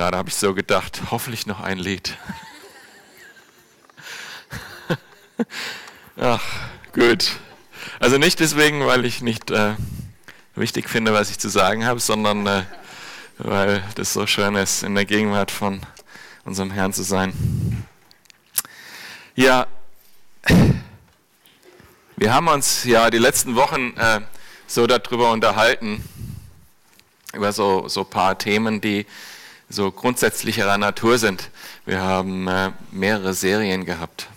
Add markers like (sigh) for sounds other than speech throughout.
Gerade habe ich so gedacht, hoffentlich noch ein Lied. (laughs) Ach, gut. Also nicht deswegen, weil ich nicht äh, wichtig finde, was ich zu sagen habe, sondern äh, weil das so schön ist, in der Gegenwart von unserem Herrn zu sein. Ja, wir haben uns ja die letzten Wochen äh, so darüber unterhalten, über so, so paar Themen, die so grundsätzlicherer Natur sind. Wir haben äh, mehrere Serien gehabt.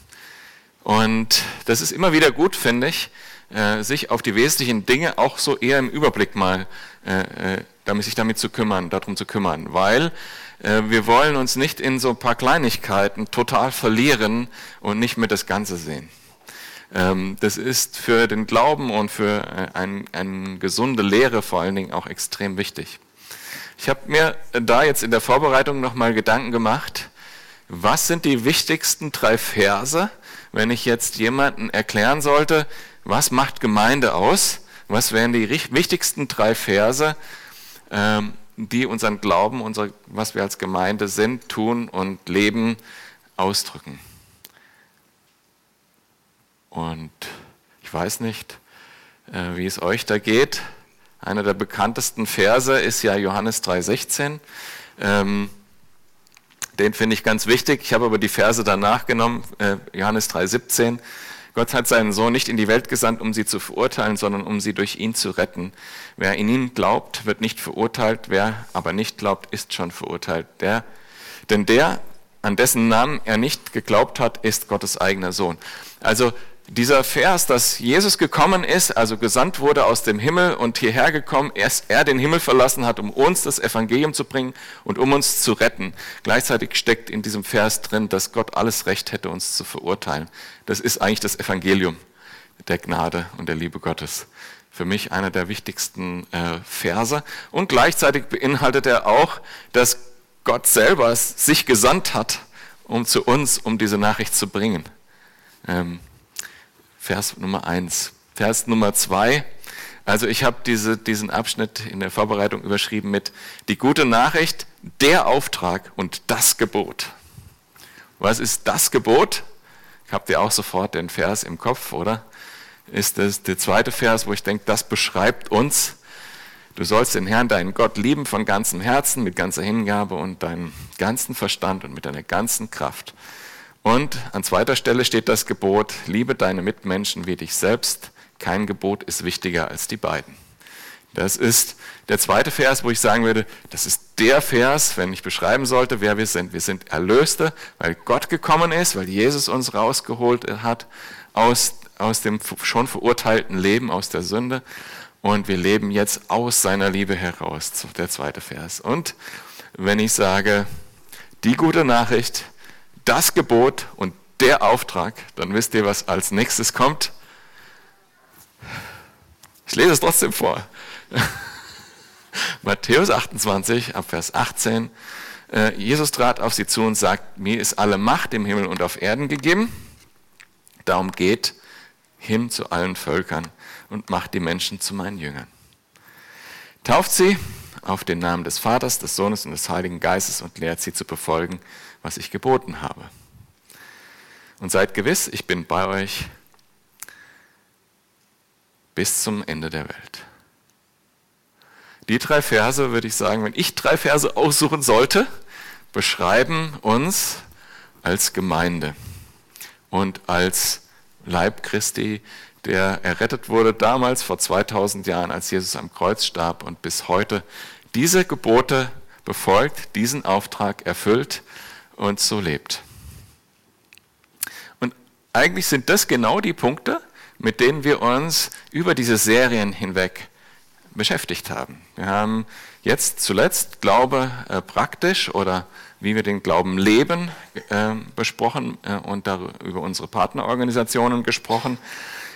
Und das ist immer wieder gut, finde ich, äh, sich auf die wesentlichen Dinge auch so eher im Überblick mal, äh, äh damit sich damit zu kümmern, darum zu kümmern, weil wir wollen uns nicht in so ein paar Kleinigkeiten total verlieren und nicht mehr das Ganze sehen. Ähm, das ist für den Glauben und für eine ein gesunde Lehre vor allen Dingen auch extrem wichtig. Ich habe mir da jetzt in der Vorbereitung nochmal Gedanken gemacht, was sind die wichtigsten drei Verse, wenn ich jetzt jemanden erklären sollte, was macht Gemeinde aus? Was wären die wichtigsten drei Verse, ähm, die unseren Glauben, unser, was wir als Gemeinde sind, tun und leben, ausdrücken? Und ich weiß nicht, äh, wie es euch da geht. Einer der bekanntesten Verse ist ja Johannes 3,16. Ähm, den finde ich ganz wichtig. Ich habe aber die Verse danach genommen, äh, Johannes 3,17. Gott hat seinen Sohn nicht in die Welt gesandt, um sie zu verurteilen, sondern um sie durch ihn zu retten. Wer in ihn glaubt, wird nicht verurteilt, wer aber nicht glaubt, ist schon verurteilt. Der, denn der, an dessen Namen er nicht geglaubt hat, ist Gottes eigener Sohn. Also dieser Vers, dass Jesus gekommen ist, also gesandt wurde aus dem Himmel und hierher gekommen, erst er den Himmel verlassen hat, um uns das Evangelium zu bringen und um uns zu retten. Gleichzeitig steckt in diesem Vers drin, dass Gott alles Recht hätte, uns zu verurteilen. Das ist eigentlich das Evangelium der Gnade und der Liebe Gottes. Für mich einer der wichtigsten äh, Verse. Und gleichzeitig beinhaltet er auch, dass Gott selber sich gesandt hat, um zu uns, um diese Nachricht zu bringen. Ähm, Vers Nummer 1. Vers Nummer 2. Also ich habe diese, diesen Abschnitt in der Vorbereitung überschrieben mit die gute Nachricht, der Auftrag und das Gebot. Was ist das Gebot? Habt ihr auch sofort den Vers im Kopf, oder? Ist das der zweite Vers, wo ich denke, das beschreibt uns. Du sollst den Herrn, deinen Gott, lieben von ganzem Herzen, mit ganzer Hingabe und deinem ganzen Verstand und mit deiner ganzen Kraft. Und an zweiter Stelle steht das Gebot, liebe deine Mitmenschen wie dich selbst. Kein Gebot ist wichtiger als die beiden. Das ist der zweite Vers, wo ich sagen würde, das ist der Vers, wenn ich beschreiben sollte, wer wir sind. Wir sind Erlöste, weil Gott gekommen ist, weil Jesus uns rausgeholt hat aus, aus dem schon verurteilten Leben, aus der Sünde. Und wir leben jetzt aus seiner Liebe heraus, der zweite Vers. Und wenn ich sage, die gute Nachricht, das Gebot und der Auftrag, dann wisst ihr, was als nächstes kommt. Ich lese es trotzdem vor. (laughs) Matthäus 28, ab Vers 18. Äh, Jesus trat auf sie zu und sagt, mir ist alle Macht im Himmel und auf Erden gegeben. Darum geht hin zu allen Völkern und macht die Menschen zu meinen Jüngern. Tauft sie auf den Namen des Vaters, des Sohnes und des Heiligen Geistes und lehrt sie zu befolgen, was ich geboten habe. Und seid gewiss, ich bin bei euch bis zum Ende der Welt. Die drei Verse, würde ich sagen, wenn ich drei Verse aussuchen sollte, beschreiben uns als Gemeinde und als Leib Christi, der errettet wurde damals vor 2000 Jahren, als Jesus am Kreuz starb und bis heute diese Gebote befolgt, diesen Auftrag erfüllt und so lebt. Und eigentlich sind das genau die Punkte, mit denen wir uns über diese Serien hinweg beschäftigt haben. Wir haben jetzt zuletzt Glaube äh, praktisch oder wie wir den Glauben leben äh, besprochen äh, und darüber über unsere Partnerorganisationen gesprochen.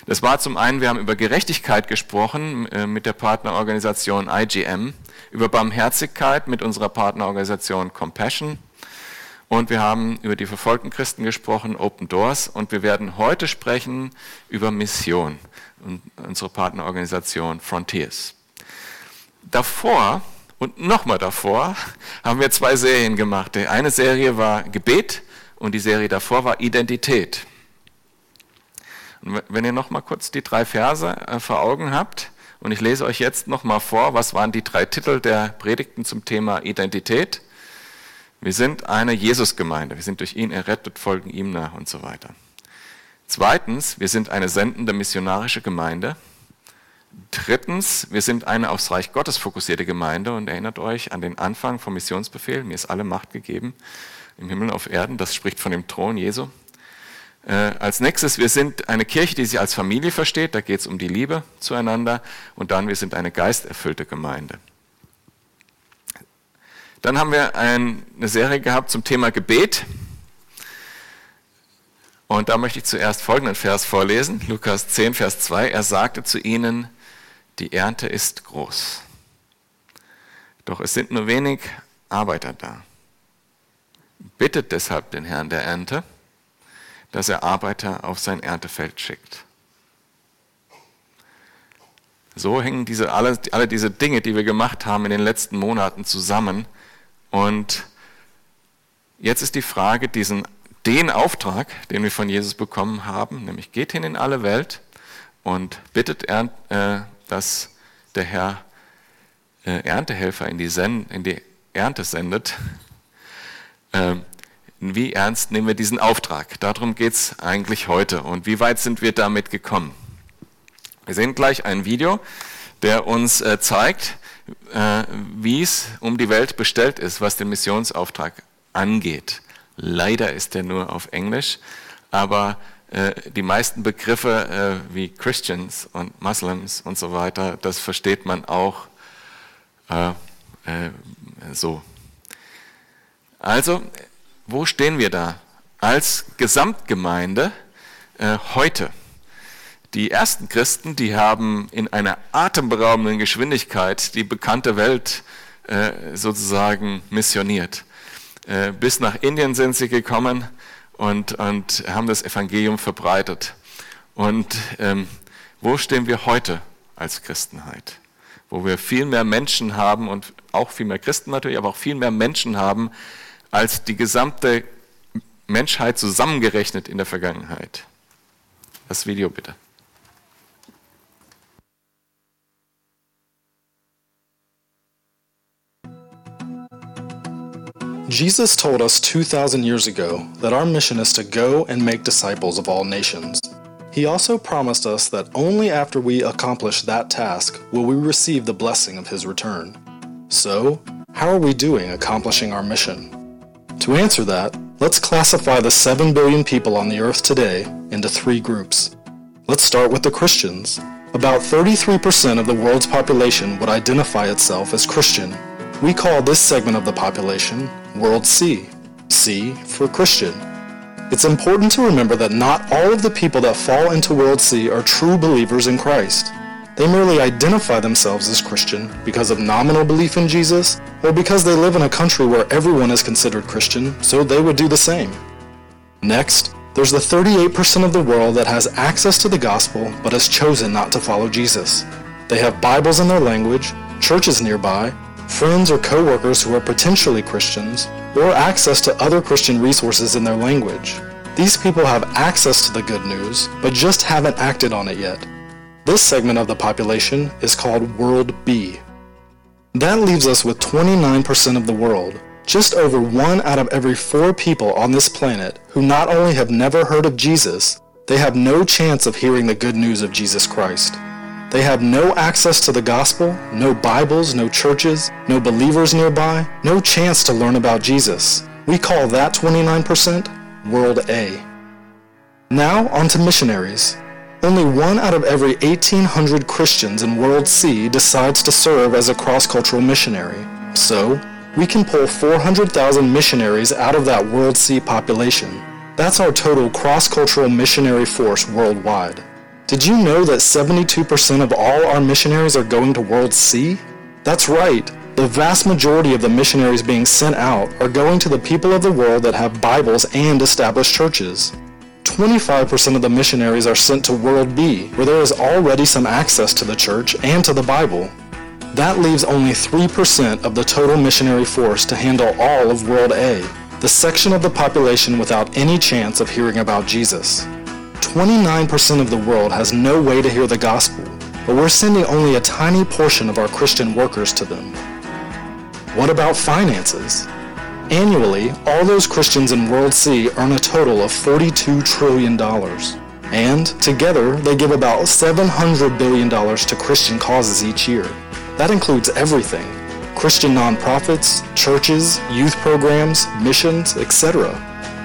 Das war zum einen, wir haben über Gerechtigkeit gesprochen äh, mit der Partnerorganisation IGM, über Barmherzigkeit mit unserer Partnerorganisation Compassion und wir haben über die verfolgten Christen gesprochen, Open Doors. Und wir werden heute sprechen über Mission und unsere Partnerorganisation Frontiers. Davor Und nochmal davor (laughs) haben wir zwei Serien gemacht. Die eine Serie war Gebet und die Serie davor war Identität. Und wenn ihr nochmal kurz die drei Verse äh, vor Augen habt, und ich lese euch jetzt nochmal vor, was waren die drei Titel der Predigten zum Thema Identität. Wir sind eine Jesusgemeinde, wir sind durch ihn errettet, folgen ihm nach und so weiter. Zweitens, wir sind eine sendende missionarische Gemeinde. Drittens, wir sind eine aufs Reich Gottes fokussierte Gemeinde und erinnert euch an den Anfang vom Missionsbefehl, mir ist alle Macht gegeben im Himmel und auf Erden, das spricht von dem Thron Jesu. Äh, als nächstes, wir sind eine Kirche, die sich als Familie versteht, da geht es um die Liebe zueinander und dann, wir sind eine geisterfüllte Gemeinde. Dann haben wir ein, eine Serie gehabt zum Thema Gebet. Und da möchte ich zuerst folgenden Vers vorlesen, Lukas 10, Vers 2. Er sagte zu ihnen, die Ernte ist groß, doch es sind nur wenig Arbeiter da. Bittet deshalb den Herrn der Ernte, dass er Arbeiter auf sein Erntefeld schickt. So hängen diese, alle, alle diese Dinge, die wir gemacht haben in den letzten Monaten zusammen. Und jetzt ist die Frage, diesen, den Auftrag, den wir von Jesus bekommen haben, nämlich geht hin in alle Welt und bittet, äh, dass der Herr äh, Erntehelfer in die, Sen in die Ernte sendet. Ähm, wie ernst nehmen wir diesen Auftrag? Darum geht es eigentlich heute. Und wie weit sind wir damit gekommen? Wir sehen gleich ein Video, der uns äh, zeigt, wie es um die Welt bestellt ist, was den Missionsauftrag angeht. Leider ist er nur auf Englisch, aber äh, die meisten Begriffe äh, wie Christians und Muslims und so weiter, das versteht man auch äh, äh, so. Also wo stehen wir da als Gesamtgemeinde äh, heute? Die ersten Christen, die haben in einer atemberaubenden Geschwindigkeit die bekannte Welt äh, sozusagen missioniert. Äh, bis nach Indien sind sie gekommen und, und haben das Evangelium verbreitet. Und ähm, wo stehen wir heute als Christenheit? Wo wir viel mehr Menschen haben und auch viel mehr Christen natürlich, aber auch viel mehr Menschen haben, als die gesamte Menschheit zusammengerechnet in der Vergangenheit. Das Video bitte. Jesus told us 2,000 years ago that our mission is to go and make disciples of all nations. He also promised us that only after we accomplish that task will we receive the blessing of His return. So, how are we doing accomplishing our mission? To answer that, let's classify the 7 billion people on the earth today into three groups. Let's start with the Christians. About 33% of the world's population would identify itself as Christian. We call this segment of the population World C, C for Christian. It's important to remember that not all of the people that fall into World C are true believers in Christ. They merely identify themselves as Christian because of nominal belief in Jesus or because they live in a country where everyone is considered Christian, so they would do the same. Next, there's the 38% of the world that has access to the gospel but has chosen not to follow Jesus. They have Bibles in their language, churches nearby, friends or coworkers who are potentially Christians, or access to other Christian resources in their language. These people have access to the good news, but just haven't acted on it yet. This segment of the population is called World B. That leaves us with 29% of the world, just over one out of every four people on this planet who not only have never heard of Jesus, they have no chance of hearing the good news of Jesus Christ. They have no access to the gospel, no Bibles, no churches, no believers nearby, no chance to learn about Jesus. We call that 29% World A. Now on to missionaries. Only one out of every 1,800 Christians in World C decides to serve as a cross-cultural missionary. So, we can pull 400,000 missionaries out of that World C population. That's our total cross-cultural missionary force worldwide. Did you know that 72% of all our missionaries are going to World C? That's right. The vast majority of the missionaries being sent out are going to the people of the world that have Bibles and established churches. 25% of the missionaries are sent to World B, where there is already some access to the church and to the Bible. That leaves only 3% of the total missionary force to handle all of World A, the section of the population without any chance of hearing about Jesus. 29% of the world has no way to hear the gospel, but we're sending only a tiny portion of our Christian workers to them. What about finances? Annually, all those Christians in World C earn a total of $42 trillion. And together, they give about $700 billion to Christian causes each year. That includes everything Christian nonprofits, churches, youth programs, missions, etc.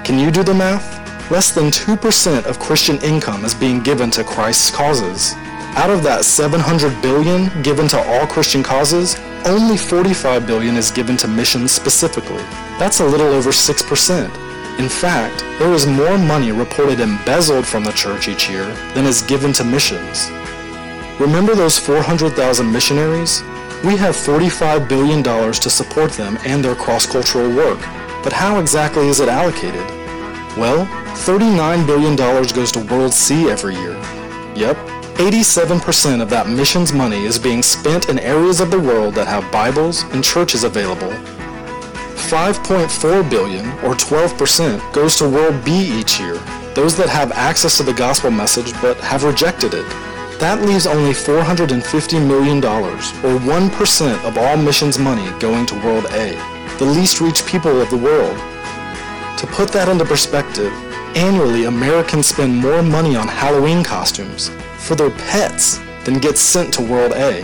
Can you do the math? Less than 2% of Christian income is being given to Christ's causes. Out of that 700 billion given to all Christian causes, only 45 billion is given to missions specifically. That's a little over 6%. In fact, there is more money reported embezzled from the church each year than is given to missions. Remember those 400,000 missionaries? We have $45 billion to support them and their cross-cultural work. But how exactly is it allocated? Well, $39 billion goes to World C every year. Yep, 87% of that missions money is being spent in areas of the world that have Bibles and churches available. 5.4 billion, or 12%, goes to World B each year, those that have access to the gospel message but have rejected it. That leaves only $450 million, or 1% of all missions money going to World A, the least reached people of the world. To put that into perspective, annually Americans spend more money on Halloween costumes for their pets than gets sent to World A.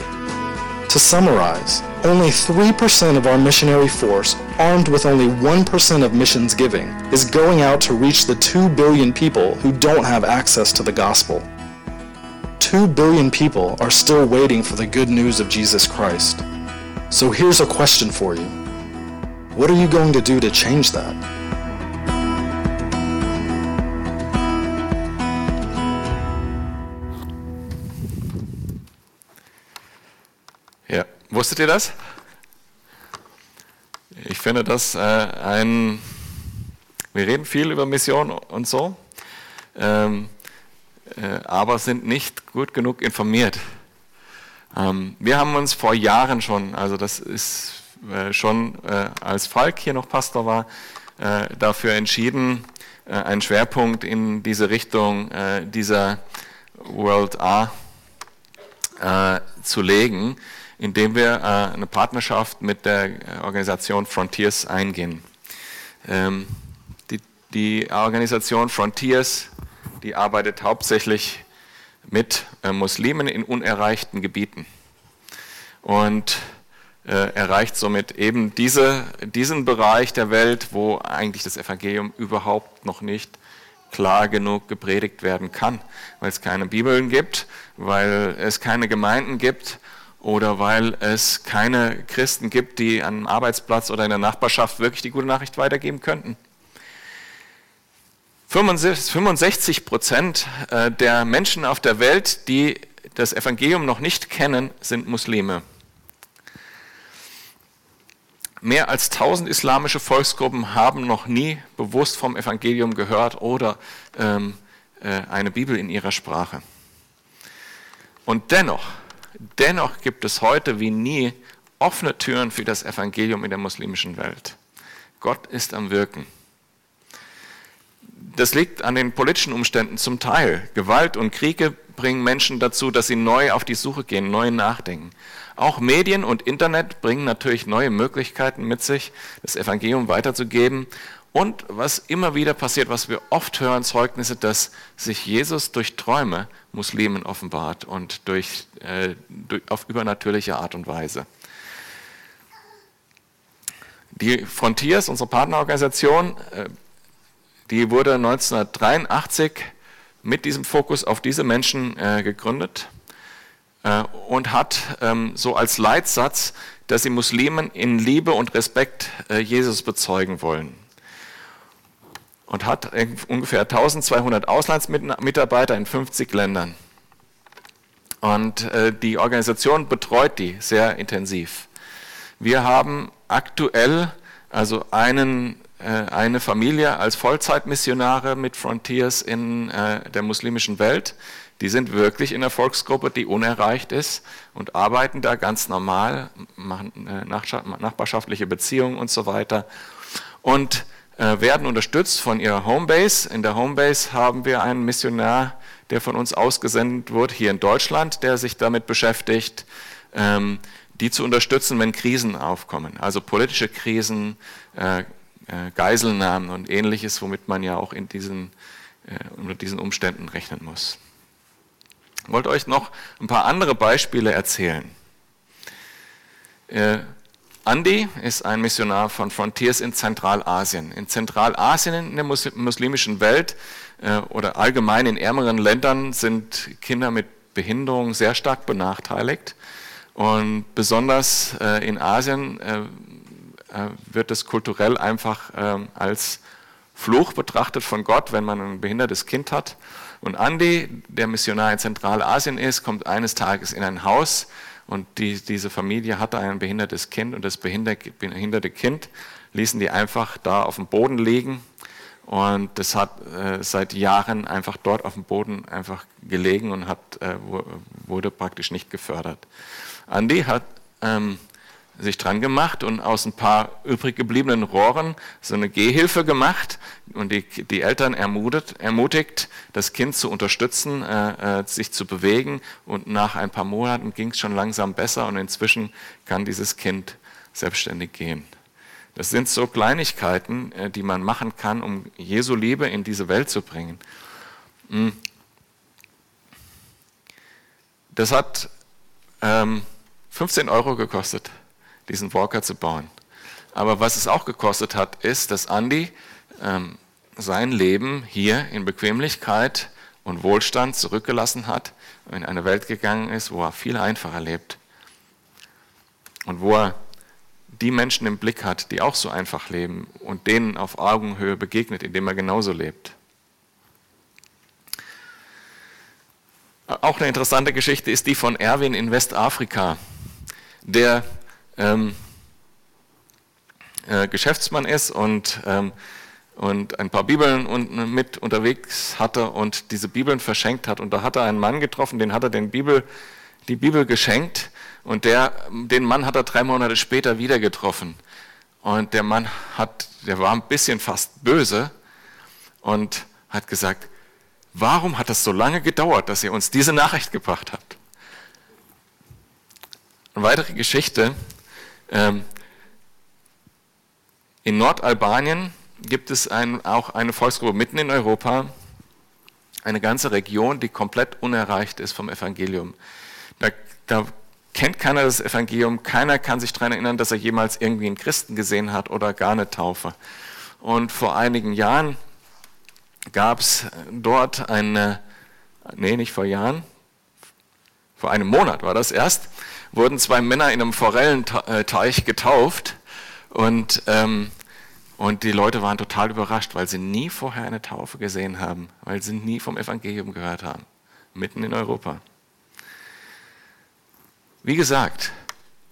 To summarize, only 3% of our missionary force, armed with only 1% of missions giving, is going out to reach the 2 billion people who don't have access to the gospel. 2 billion people are still waiting for the good news of Jesus Christ. So here's a question for you. What are you going to do to change that? Wusstet ihr das? Ich finde das äh, ein, wir reden viel über Mission und so, ähm, äh, aber sind nicht gut genug informiert. Ähm, wir haben uns vor Jahren schon, also das ist äh, schon äh, als Falk hier noch Pastor war, äh, dafür entschieden, äh, einen Schwerpunkt in diese Richtung dieser World A zu legen indem wir äh, eine Partnerschaft mit der äh, Organisation Frontiers eingehen. Ähm, die, die, Organisation Frontiers, die arbeitet hauptsächlich mit äh, Muslimen in unerreichten Gebieten und erreicht somit eben diese, diesen Bereich der Welt, wo eigentlich das Evangelium überhaupt noch nicht klar genug gepredigt werden kann, weil es keine Bibeln gibt, weil es keine Gemeinden gibt oder weil es keine Christen gibt, die am Arbeitsplatz oder in der Nachbarschaft wirklich die gute Nachricht weitergeben könnten. 65 Prozent äh, der Menschen auf der Welt, die das Evangelium noch nicht kennen, sind Muslime. Mehr als 1000 islamische Volksgruppen haben noch nie bewusst vom Evangelium gehört oder ähm, äh, eine Bibel in ihrer Sprache. Und dennoch Dennoch gibt es heute wie nie offene Türen für das Evangelium in der muslimischen Welt. Gott ist am Wirken. Das liegt an den politischen Umständen zum Teil. Gewalt und Kriege bringen Menschen dazu, dass sie neu auf die Suche gehen, neu nachdenken. Auch Medien und Internet bringen natürlich neue Möglichkeiten mit sich, das Evangelium weiterzugeben und was immer wieder passiert, was wir oft hören, Zeugnisse, dass sich Jesus durch Träume Muslimen offenbart und durch, äh, durch, auf übernatürliche Art und Weise. Die Frontiers, unsere Partnerorganisation, äh, die wurde 1983 mit diesem Fokus auf diese Menschen äh, gegründet äh, und hat ähm, so als Leitsatz, dass sie Muslimen in Liebe und Respekt Jesus bezeugen wollen und hat ungefähr 1200 Auslandsmitarbeiter in 50 Ländern. Und äh, die Organisation betreut die sehr intensiv. Wir haben aktuell also einen, äh, eine Familie als Vollzeitmissionare mit Frontiers in äh, der muslimischen Welt. Die sind wirklich in der Volksgruppe, die unerreicht ist und arbeiten da ganz normal, machen nachbarschaftliche Beziehungen und so weiter und werden unterstützt von ihrer Homebase. In der Homebase haben wir einen Missionar, der von uns ausgesendet wird, hier in Deutschland, der sich damit beschäftigt, ähm, die zu unterstützen, wenn Krisen aufkommen, also politische Krisen, äh, Geiselnahmen und ähnliches, womit man ja auch in diesen, unter diesen Umständen rechnen muss. Ich wollte euch noch ein paar andere Beispiele erzählen. Andi ist ein Missionar von Frontiers in Zentralasien. In Zentralasien, in der muslimischen Welt äh, oder allgemein in ärmeren Ländern sind Kinder mit Behinderung sehr stark benachteiligt. Und besonders äh, in Asien äh, wird es kulturell einfach ähm, als Fluch betrachtet von Gott, wenn man ein behindertes Kind hat. Und Andi, der Missionar in Zentralasien ist, kommt eines Tages in ein Haus und die, diese Familie hatte ein behindertes Kind und das behinderte Kind ließen die einfach da auf dem Boden liegen und das hat äh, seit Jahren einfach dort auf dem Boden einfach gelegen und hat, äh, wurde praktisch nicht gefördert. Andi hat ähm, sich dran gemacht und aus ein paar übrig gebliebenen Rohren so eine Gehhilfe gemacht und die, die Eltern ermutigt, ermutigt, das Kind zu unterstützen, äh, äh, sich zu bewegen und nach ein paar Monaten ging es schon langsam besser und inzwischen kann dieses Kind selbstständig gehen. Das sind so Kleinigkeiten, äh, die man machen kann, um Jesu Liebe in diese Welt zu bringen. Hm. Das hat ähm, 15 Euro gekostet diesen Walker zu bauen. Aber was es auch gekostet hat, ist, dass Andy ähm, sein Leben hier in Bequemlichkeit und Wohlstand zurückgelassen hat, in eine Welt gegangen ist, wo er viel einfacher lebt und wo er die Menschen im Blick hat, die auch so einfach leben und denen auf Augenhöhe begegnet, indem er genauso lebt. Auch eine interessante Geschichte ist die von Erwin in Westafrika, der ähm, äh, Geschäftsmann ist und, ähm, und ein paar Bibeln und, äh, mit unterwegs hatte und diese Bibeln verschenkt hat. Und da hat er einen Mann getroffen, den hat er den Bibel, die Bibel geschenkt und der, den Mann hat er drei Monate später wieder getroffen. Und der Mann hat, der war ein bisschen fast böse und hat gesagt, warum hat das so lange gedauert, dass ihr uns diese Nachricht gebracht habt? Eine weitere Geschichte in Nordalbanien gibt es ein, auch eine Volksgruppe mitten in Europa, eine ganze Region, die komplett unerreicht ist vom Evangelium. Da, da kennt keiner das Evangelium, keiner kann sich daran erinnern, dass er jemals irgendwie einen Christen gesehen hat oder gar eine Taufe. Und vor einigen Jahren gab es dort eine, nee, nicht vor Jahren, vor einem Monat war das erst, wurden zwei Männer in einem Forellenteich getauft und, ähm, und die Leute waren total überrascht, weil sie nie vorher eine Taufe gesehen haben, weil sie nie vom Evangelium gehört haben, mitten in Europa. Wie gesagt,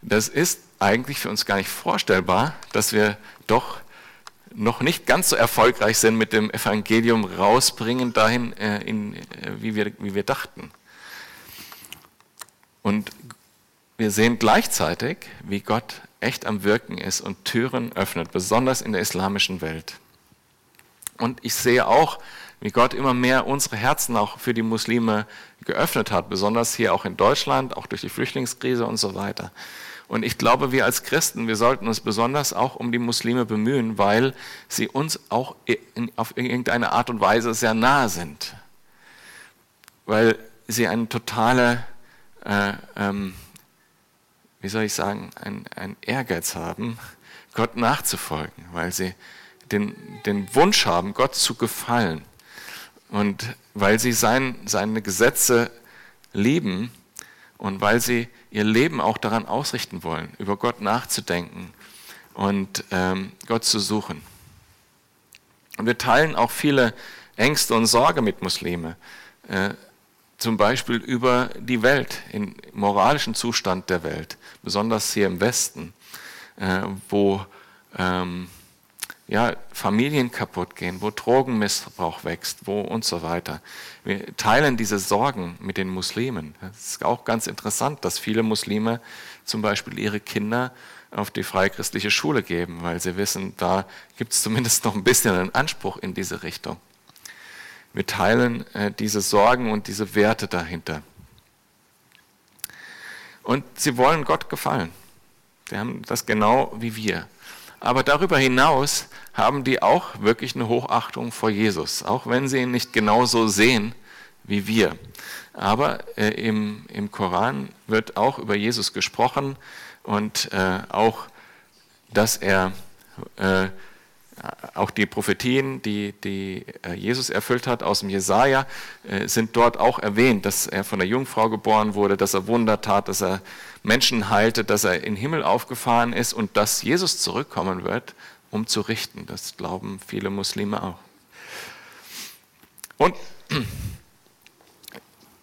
das ist eigentlich für uns gar nicht vorstellbar, dass wir doch noch nicht ganz so erfolgreich sind mit dem Evangelium rausbringen dahin, äh, in, äh, wie, wir, wie wir dachten. Und wir sehen gleichzeitig, wie Gott echt am Wirken ist und Türen öffnet, besonders in der islamischen Welt. Und ich sehe auch, wie Gott immer mehr unsere Herzen auch für die Muslime geöffnet hat, besonders hier auch in Deutschland, auch durch die Flüchtlingskrise und so weiter. Und ich glaube, wir als Christen, wir sollten uns besonders auch um die Muslime bemühen, weil sie uns auch in, auf irgendeine Art und Weise sehr nahe sind. Weil sie eine totale äh, ähm, wie soll ich sagen, ein, Ehrgeiz haben, Gott nachzufolgen, weil sie den, den Wunsch haben, Gott zu gefallen. Und weil sie sein, seine Gesetze lieben und weil sie ihr Leben auch daran ausrichten wollen, über Gott nachzudenken und ähm, Gott zu suchen. Und wir teilen auch viele Ängste und Sorge mit Muslime. Äh, zum Beispiel über die Welt, den moralischen Zustand der Welt, besonders hier im Westen, äh, wo ähm, ja, Familien kaputt gehen, wo Drogenmissbrauch wächst, wo und so weiter. Wir teilen diese Sorgen mit den Muslimen. Es ist auch ganz interessant, dass viele Muslime zum Beispiel ihre Kinder auf die freichristliche Schule geben, weil sie wissen, da gibt es zumindest noch ein bisschen einen Anspruch in diese Richtung. Wir teilen äh, diese Sorgen und diese Werte dahinter. Und sie wollen Gott gefallen. Sie haben das genau wie wir. Aber darüber hinaus haben die auch wirklich eine Hochachtung vor Jesus, auch wenn sie ihn nicht genauso sehen wie wir. Aber äh, im, im Koran wird auch über Jesus gesprochen und äh, auch, dass er äh, auch die Prophetien, die, die äh, Jesus erfüllt hat aus dem Jesaja, äh, sind dort auch erwähnt, dass er von der Jungfrau geboren wurde, dass er Wunder tat, dass er Menschen heilte, dass er in den Himmel aufgefahren ist und dass Jesus zurückkommen wird, um zu richten. Das glauben viele Muslime auch. Und (clears throat)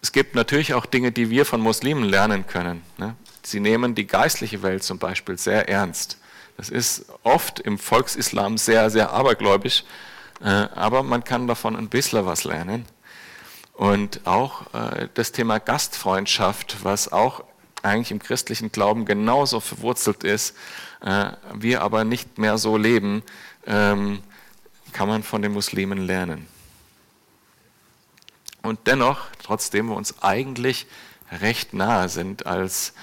es gibt natürlich auch Dinge, die wir von Muslimen lernen können. Ne? Sie nehmen die geistliche Welt zum Beispiel sehr ernst. Das ist oft im Volksislam sehr, sehr abergläubisch, äh, aber man kann davon ein bisschen was lernen. Und auch äh, das Thema Gastfreundschaft, was auch eigentlich im christlichen Glauben genauso verwurzelt ist, äh, wir aber nicht mehr so leben, ähm, kann man von den Muslimen lernen. Und dennoch, trotzdem wir uns eigentlich recht nahe sind als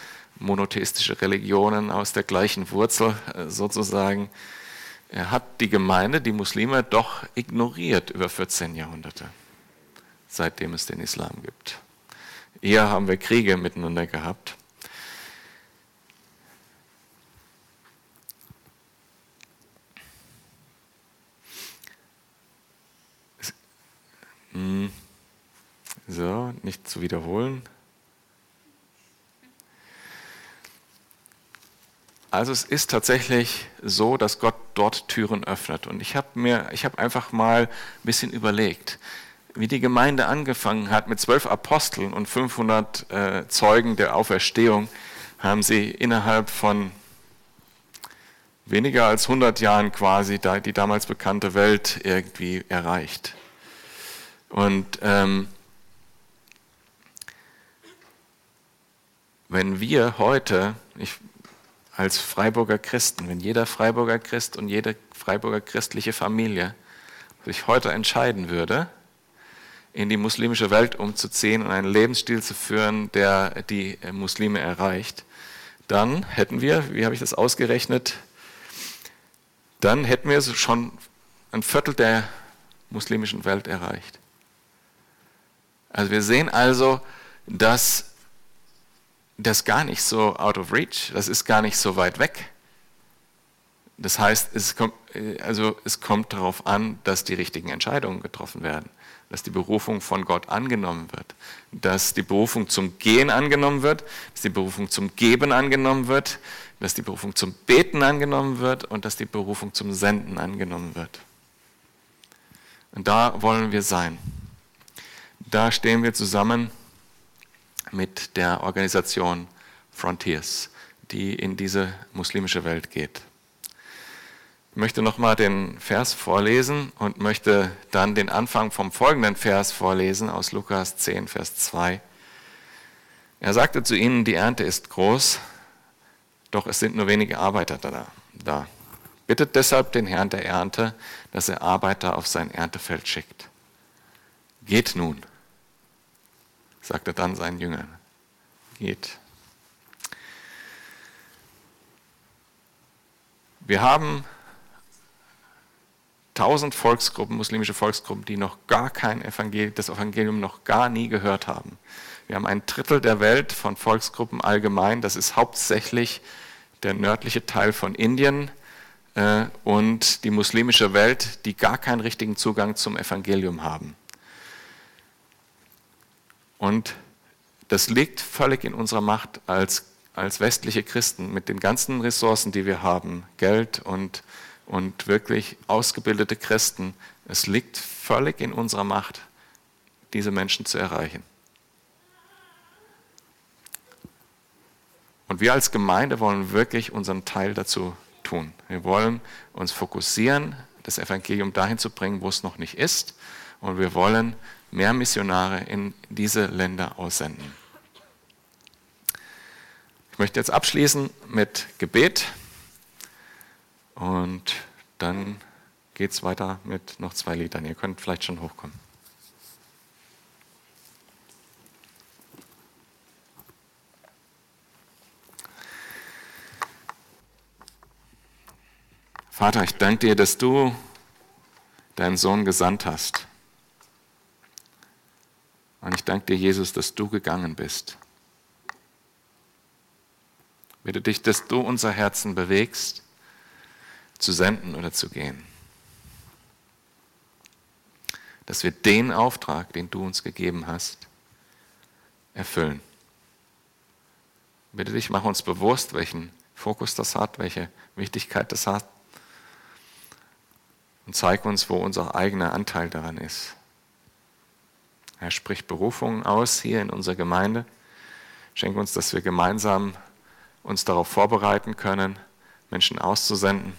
monotheistische Religionen aus der gleichen Wurzel äh, sozusagen, hat die Gemeinde die Muslime doch ignoriert über 14 Jahrhunderte, seitdem es den Islam gibt. Eher haben wir Kriege miteinander gehabt. Hm. So, nicht zu wiederholen. Also es ist tatsächlich so, dass Gott dort Türen öffnet. Und ich habe mir, ich habe einfach mal ein bisschen überlegt, wie die Gemeinde angefangen hat mit zwölf Aposteln und 500 äh, Zeugen der Auferstehung, haben sie innerhalb von weniger als 100 Jahren quasi die damals bekannte Welt irgendwie erreicht. Und ähm, wenn wir heute, ich, als Freiburger Christen, wenn jeder Freiburger Christ und jede Freiburger christliche Familie sich heute entscheiden würde, in die muslimische Welt umzuziehen und einen Lebensstil zu führen, der die Muslime erreicht, dann hätten wir, wie habe ich das ausgerechnet, dann hätten wir schon ein Viertel der muslimischen Welt erreicht. Also wir sehen also, dass das gar nicht so out of reach, das ist gar nicht so weit weg. Das heißt, es kommt, also es kommt darauf an, dass die richtigen Entscheidungen getroffen werden, dass die Berufung von Gott angenommen wird, dass die Berufung zum Gehen angenommen wird, dass die Berufung zum Geben angenommen wird, dass die Berufung zum Beten angenommen wird und dass die Berufung zum Senden angenommen wird. Und da wollen wir sein. Da stehen wir zusammen mit der Organisation Frontiers, die in diese muslimische Welt geht. Ich möchte nochmal den Vers vorlesen und möchte dann den Anfang vom folgenden Vers vorlesen aus Lukas 10, Vers 2. Er sagte zu ihnen, die Ernte ist groß, doch es sind nur wenige Arbeiter da. Bittet deshalb den Herrn der Ernte, dass er Arbeiter auf sein Erntefeld schickt. Geht nun sagte dann seinen Jüngern, geht. Wir haben tausend Volksgruppen, muslimische Volksgruppen, die noch gar kein Evangelium, das Evangelium noch gar nie gehört haben. Wir haben ein Drittel der Welt von Volksgruppen allgemein, das ist hauptsächlich der nördliche Teil von Indien äh, und die muslimische Welt, die gar keinen richtigen Zugang zum Evangelium haben. Und das liegt völlig in unserer Macht als, als westliche Christen mit den ganzen Ressourcen, die wir haben, Geld und, und wirklich ausgebildete Christen. Es liegt völlig in unserer Macht, diese Menschen zu erreichen. Und wir als Gemeinde wollen wirklich unseren Teil dazu tun. Wir wollen uns fokussieren, das Evangelium dahin zu bringen, wo es noch nicht ist. Und wir wollen mehr Missionare in diese Länder aussenden. Ich möchte jetzt abschließen mit Gebet und dann geht es weiter mit noch zwei Liedern. Ihr könnt vielleicht schon hochkommen. Vater, ich danke dir, dass du deinen Sohn gesandt hast. Und ich danke dir, Jesus, dass du gegangen bist. Bitte dich, dass du unser Herzen bewegst, zu senden oder zu gehen. Dass wir den Auftrag, den du uns gegeben hast, erfüllen. Bitte dich, mach uns bewusst, welchen Fokus das hat, welche Wichtigkeit das hat und zeig uns, wo unser eigener Anteil daran ist. Er spricht Berufungen aus hier in unserer Gemeinde. Schenk uns, dass wir gemeinsam uns darauf vorbereiten können, Menschen auszusenden.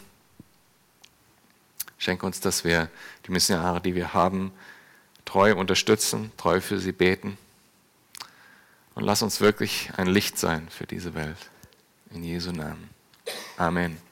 Schenk uns, dass wir die Missionare, die wir haben, treu unterstützen, treu für sie beten. Und lass uns wirklich ein Licht sein für diese Welt. In Jesu Namen. Amen.